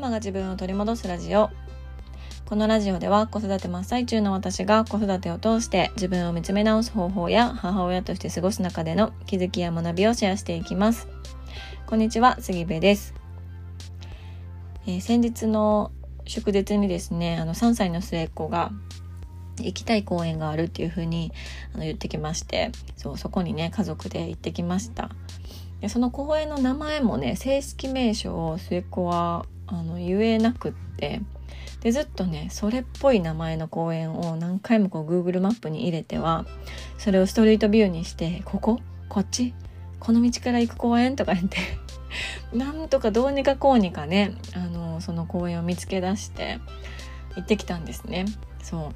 マが自分を取り戻すラジオ。このラジオでは子育て真っ最中の私が子育てを通して自分を見つめ直す方法や母親として過ごす中での気づきや学びをシェアしていきます。こんにちは杉部です、えー、先日の祝日にですねあの3歳の末っ子が行きたい公園があるっていう風にあの言ってきましてそうそこにね家族で行ってきました。でその公園の名前もね正式名称を末っ子はあの言えなくって。でずっとねそれっぽい名前の公園を何回もこう Google マップに入れてはそれをストリートビューにしてここ？こっち？この道から行く公園？とか言って なんとかどうにかこうにかねあのその公園を見つけ出して行ってきたんですね。そう。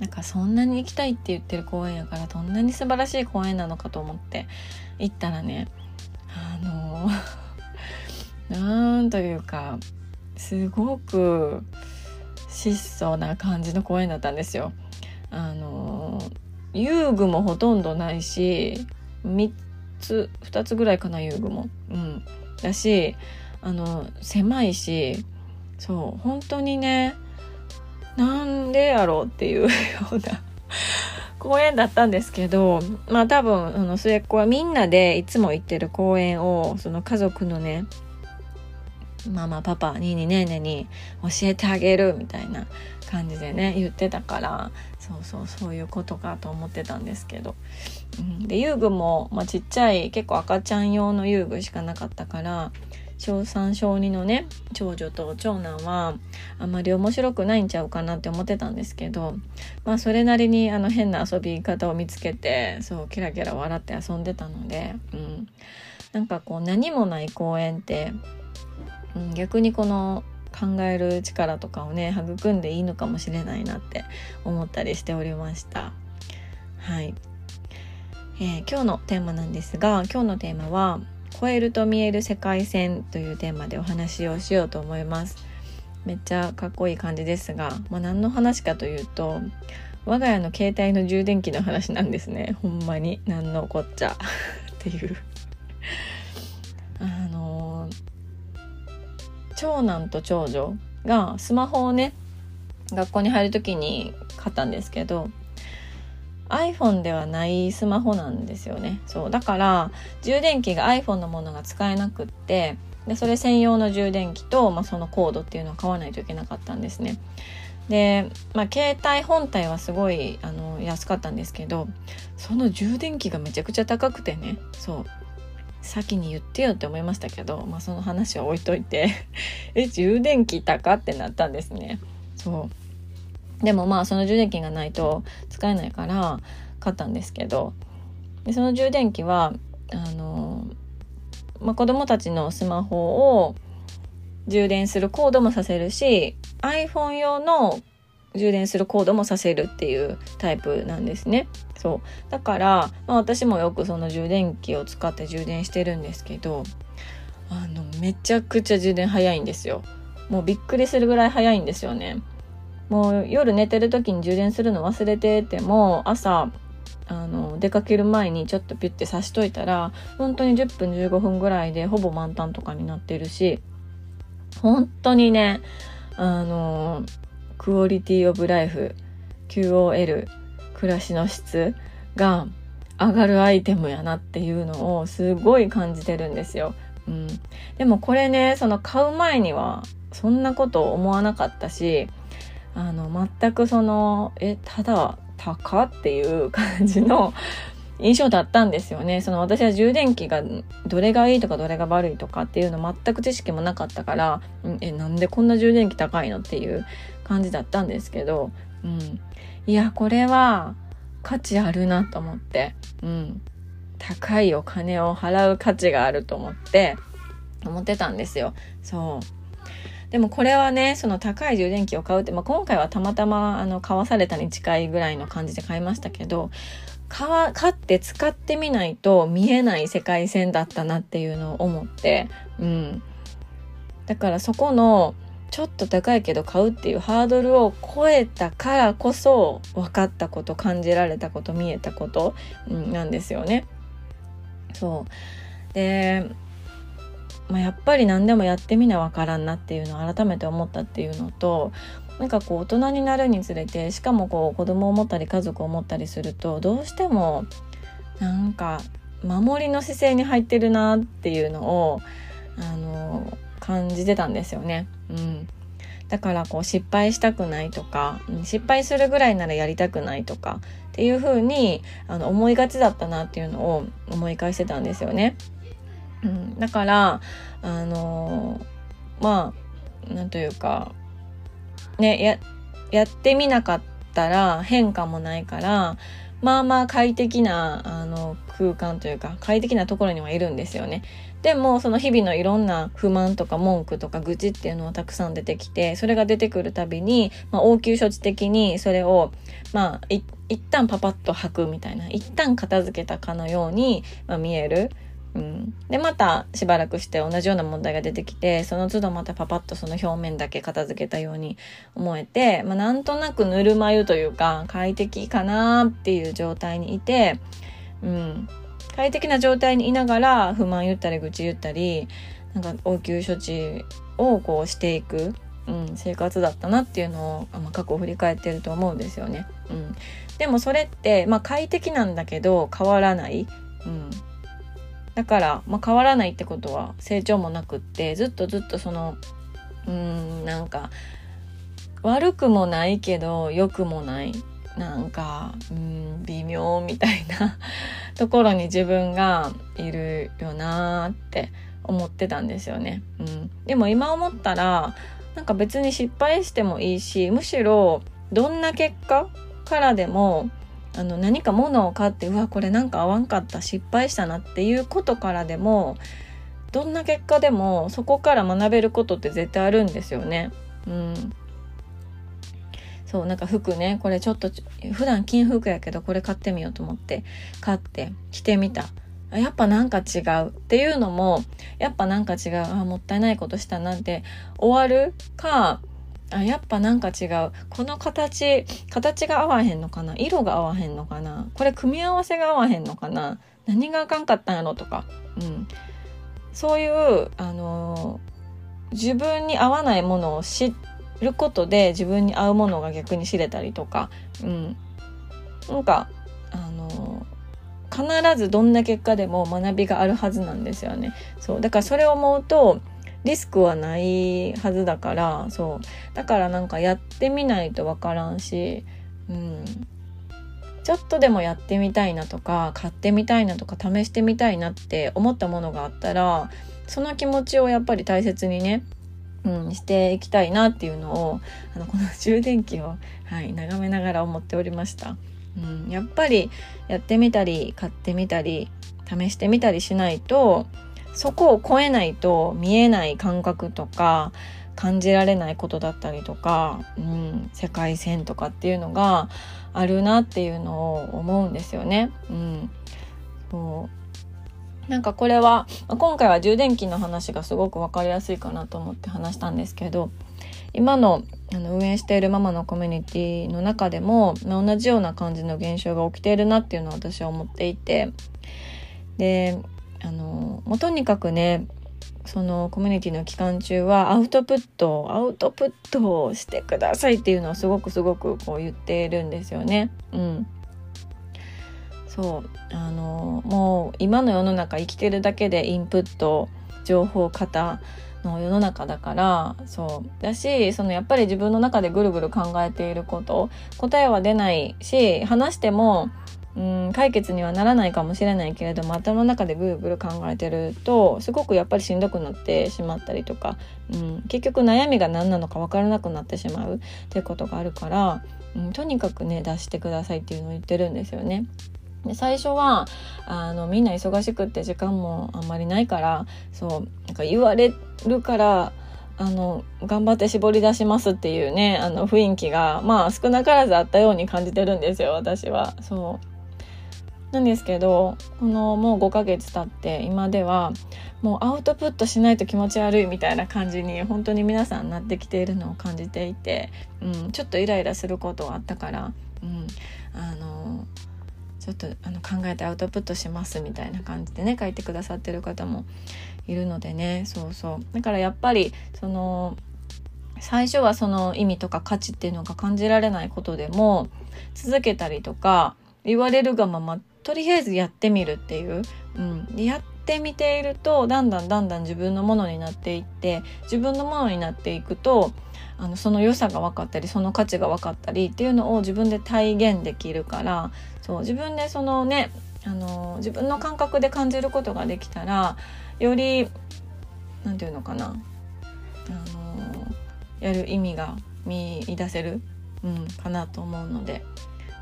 なんかそんなに行きたいって言ってる公園やからどんなに素晴らしい公園なのかと思って行ったらねあのなんというかすごく質素な感じの公園だったんですよ。あの遊具もほとんどないし3つ2つぐらいかな遊具も。うん、だしあの狭いしそう本当にねなんでやろうっていう ような公園だったんですけどまあ多分あの末っ子はみんなでいつも行ってる公園をその家族のねママパパににねねに教えてあげるみたいな感じでね言ってたからそうそうそういうことかと思ってたんですけど、うん、で遊具も、まあ、ちっちゃい結構赤ちゃん用の遊具しかなかったから小3小2のね長女と長男はあんまり面白くないんちゃうかなって思ってたんですけどまあそれなりにあの変な遊び方を見つけてそうキラキラ笑って遊んでたので、うん、なんかこう何もない公園ってうん、逆にこの考える力とかをね育んでいいのかもしれないなって思ったりしておりました。はい、えー、今日のテーマなんですが今日のテーマは超えると見える世界線というテーマでお話をしようと思います。めっちゃかっこいい感じですが、まあ、何の話かというと我が家の携帯の充電器の話なんですね。ほんまに何のこっちゃ。っていう。長男と長女がスマホをね学校に入る時に買ったんですけど iPhone ではないスマホなんですよね。そうだから充電器が iPhone のものが使えなくってでそれ専用の充電器と、まあ、そのコードっていうのを買わないといけなかったんですね。で、まあ、携帯本体はすごいあの安かったんですけどその充電器がめちゃくちゃ高くてね。そう。先に言ってよって思いましたけど、まあ、その話は置いといて え充電器高ってなったんですね。そう。でもまあその充電器がないと使えないから買ったんですけど。でその充電器はあの、まあ、子供たちのスマホを充電するコードもさせるし iPhone 用の充電するコードもさせるっていうタイプなんですね。そうだから、まあ、私もよくその充電器を使って充電してるんですけどあのめちゃくちゃ充電早いんですよ。もうびっくりするぐらい早いんですよね。もう夜寝てる時に充電するの忘れてても朝あの出かける前にちょっとピュッて刺しといたら本当に10分15分ぐらいでほぼ満タンとかになってるし本当にねあのクオリティオブライフ QOL 暮らしの質が上がるアイテムやなっていうのをすごい感じてるんですよ。うん、でもこれねその買う前にはそんなこと思わなかったしあの全くそのえただ高っていう感じの印象だったんですよね。その私は充電器がどれがいいとかどれが悪いとかっていうの全く知識もなかったから、え、なんでこんな充電器高いのっていう感じだったんですけど、うん。いや、これは価値あるなと思って、うん。高いお金を払う価値があると思って、思ってたんですよ。そう。でもこれはね、その高い充電器を買うって、まあ、今回はたまたまあの買わされたに近いぐらいの感じで買いましたけど、買って使ってみないと見えない世界線だったなっていうのを思って、うん。だからそこのちょっと高いけど買うっていうハードルを超えたからこそ分かったこと感じられたこと見えたこと、うん、なんですよね。そうでまあ、やっぱり何でもやってみなわからんなっていうのを改めて思ったっていうのとなんかこう大人になるにつれてしかもこう子供を持ったり家族を持ったりするとどうしてもなんか守りの姿勢に入ってるなっていうのをあの感じてたんですよね。うん、だからこう失敗したくないとか失敗するぐらいならやりたくないとかっていう風にあの思いがちだったなっていうのを思い返してたんですよね。うん、だからあのまあなんというかねややってみなかったら変化もないからまあまあ快適なあの空間というか快適なところにはいるんですよね。でもその日々のいろんな不満とか文句とか愚痴っていうのはたくさん出てきてそれが出てくるたびに、まあ、応急処置的にそれをまあ一旦パパッと吐くみたいな一旦片付けたかのように、まあ、見える。うん、でまたしばらくして同じような問題が出てきてその都度またパパッとその表面だけ片付けたように思えて、まあ、なんとなくぬるま湯というか快適かなっていう状態にいて、うん、快適な状態にいながら不満言ったり愚痴言ったりなんか応急処置をこうしていく、うん、生活だったなっていうのを、まあ、過去を振り返ってると思うんですよね。うん、でもそれって、まあ、快適なんだけど変わらない。うんだから、まあ、変わらないってことは成長もなくってずっとずっとそのうんなんか悪くもないけど良くもないなんかうん微妙みたいな ところに自分がいるよなーって思ってたんですよね。うん、でも今思ったらなんか別に失敗してもいいしむしろどんな結果からでもあの何か物を買ってうわこれなんか合わんかった失敗したなっていうことからでもどんな結果でもそこから学べることって絶対あるんですよね。うん、そうなんか服ねこれちょっと普段金服やけどこれ買ってみようと思って買って着てみた。やっぱなんか違うっていうのもやっぱなんか違う。あもったいないことしたなんて終わるかあやっぱなんか違う。この形形が合わへんのかな？色が合わへんのかな？これ組み合わせが合わへんのかな？何があかんかったんやろとか、うん、そういうあのー、自分に合わないものを知ることで自分に合うものが逆に知れたりとか、うん、なんかあのー、必ずどんな結果でも学びがあるはずなんですよね。そう。だからそれを思うとリスクはないはずだからそうだからなんかやってみないとわからんし、うん、ちょっとでもやってみたいなとか買ってみたいなとか試してみたいなって思ったものがあったらその気持ちをやっぱり大切にねうん、していきたいなっていうのをあのこの充電器を、はい、眺めながら思っておりました。うん、やっぱりやってみたり買ってみたり試してみたりしないとそこを超えないと見えない感覚とか感じられないことだったりとか、うん、世界線とかっていうのがあるなっていうのを思うんですよね。うん、そう。なんかこれは今回は充電器の話がすごく分かりやすいかなと思って話したんですけど今のあの運営しているママのコミュニティの中でもま同じような感じの現象が起きているなっていうのは私は思っていて。であのもうとにかくねそのコミュニティの期間中はアウトプットアウトプットをしてくださいっていうのをすごくすごくこう言っているんですよね。うん、そう。あのもう今の世の中生きてるだけでインプット情報型の世の中だからそう。だしそのやっぱり自分の中でぐるぐる考えていること答えは出ないし話してもうん解決にはならないかもしれないけれども頭の中でぐるぐる考えてるとすごくやっぱりしんどくなってしまったりとか、うん、結局悩みが何なのか分からなくなってしまうっていうことがあるから、うん、とにかくね出してくださいっていうのを言ってるんですよね。で最初はあのみんな忙しくって時間もあんまりないからそうなんか言われるからあの頑張って絞り出しますっていうねあの雰囲気がまあ少なからずあったように感じてるんですよ私は。そうなんですけどこのもう5ヶ月経って今ではもうアウトプットしないと気持ち悪いみたいな感じに本当に皆さんなってきているのを感じていて、うん、ちょっとイライラすることはあったから、うん、あのちょっとあの考えてアウトプットしますみたいな感じでね書いてくださってる方もいるのでねそうそう。だからやっぱりその最初はその意味とか価値っていうのが感じられないことでも続けたりとか言われるがままとりあえずやってみるっていう、うん、やってみているとだんだんだんだん自分のものになっていって自分のものになっていくとあのその良さが分かったりその価値が分かったりっていうのを自分で体現できるからそう自分でそのねあの自分の感覚で感じることができたらより何て言うのかなあのやる意味が見出せる、うん、かなと思うので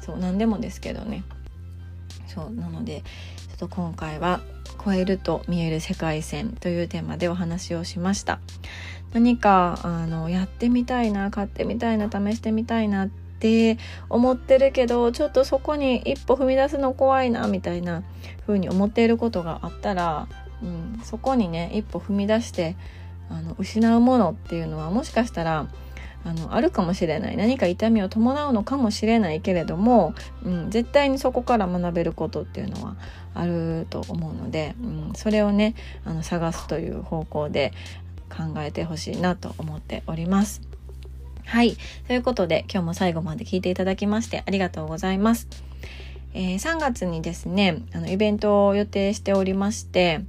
そう何でもですけどね。そうなのでちょっと今回は「超えると見える世界線」というテーマでお話をしました。何かあのやってみたいな買ってみたいな試してみたいなって思ってるけどちょっとそこに一歩踏み出すの怖いなみたいな風に思っていることがあったら、うん、そこにね一歩踏み出してあの失うものっていうのはもしかしたらあのあるかもしれない何か痛みを伴うのかもしれないけれども、うん、絶対にそこから学べることっていうのはあると思うので、うん、それをねあの探すという方向で考えてほしいなと思っております。はい。ということで、今日も最後まで聞いていただきましてありがとうございます。えー、3月にですね、あの、イベントを予定しておりまして、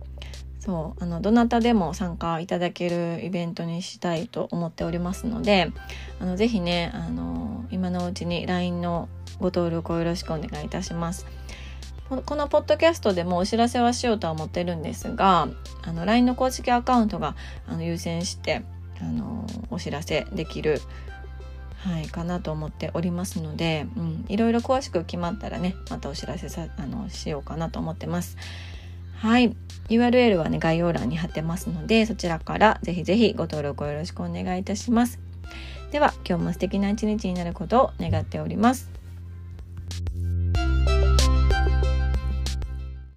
そうあのどなたでも参加いただけるイベントにしたいと思っておりますのであのぜひねあの今のうちに LINE のご登録をよろしくお願いいたします。このポッドキャストでもお知らせはしようとは思ってるんですがあの LINE の公式アカウントがあの優先してあのお知らせできるはい、かなと思っておりますので、いろいろ詳しく決まったらねまたお知らせさあのしようかなと思ってます。はい。URL はね、概要欄に貼ってますので、そちらからぜひぜひご登録をよろしくお願いいたします。では、今日も素敵な一日になることを願っております。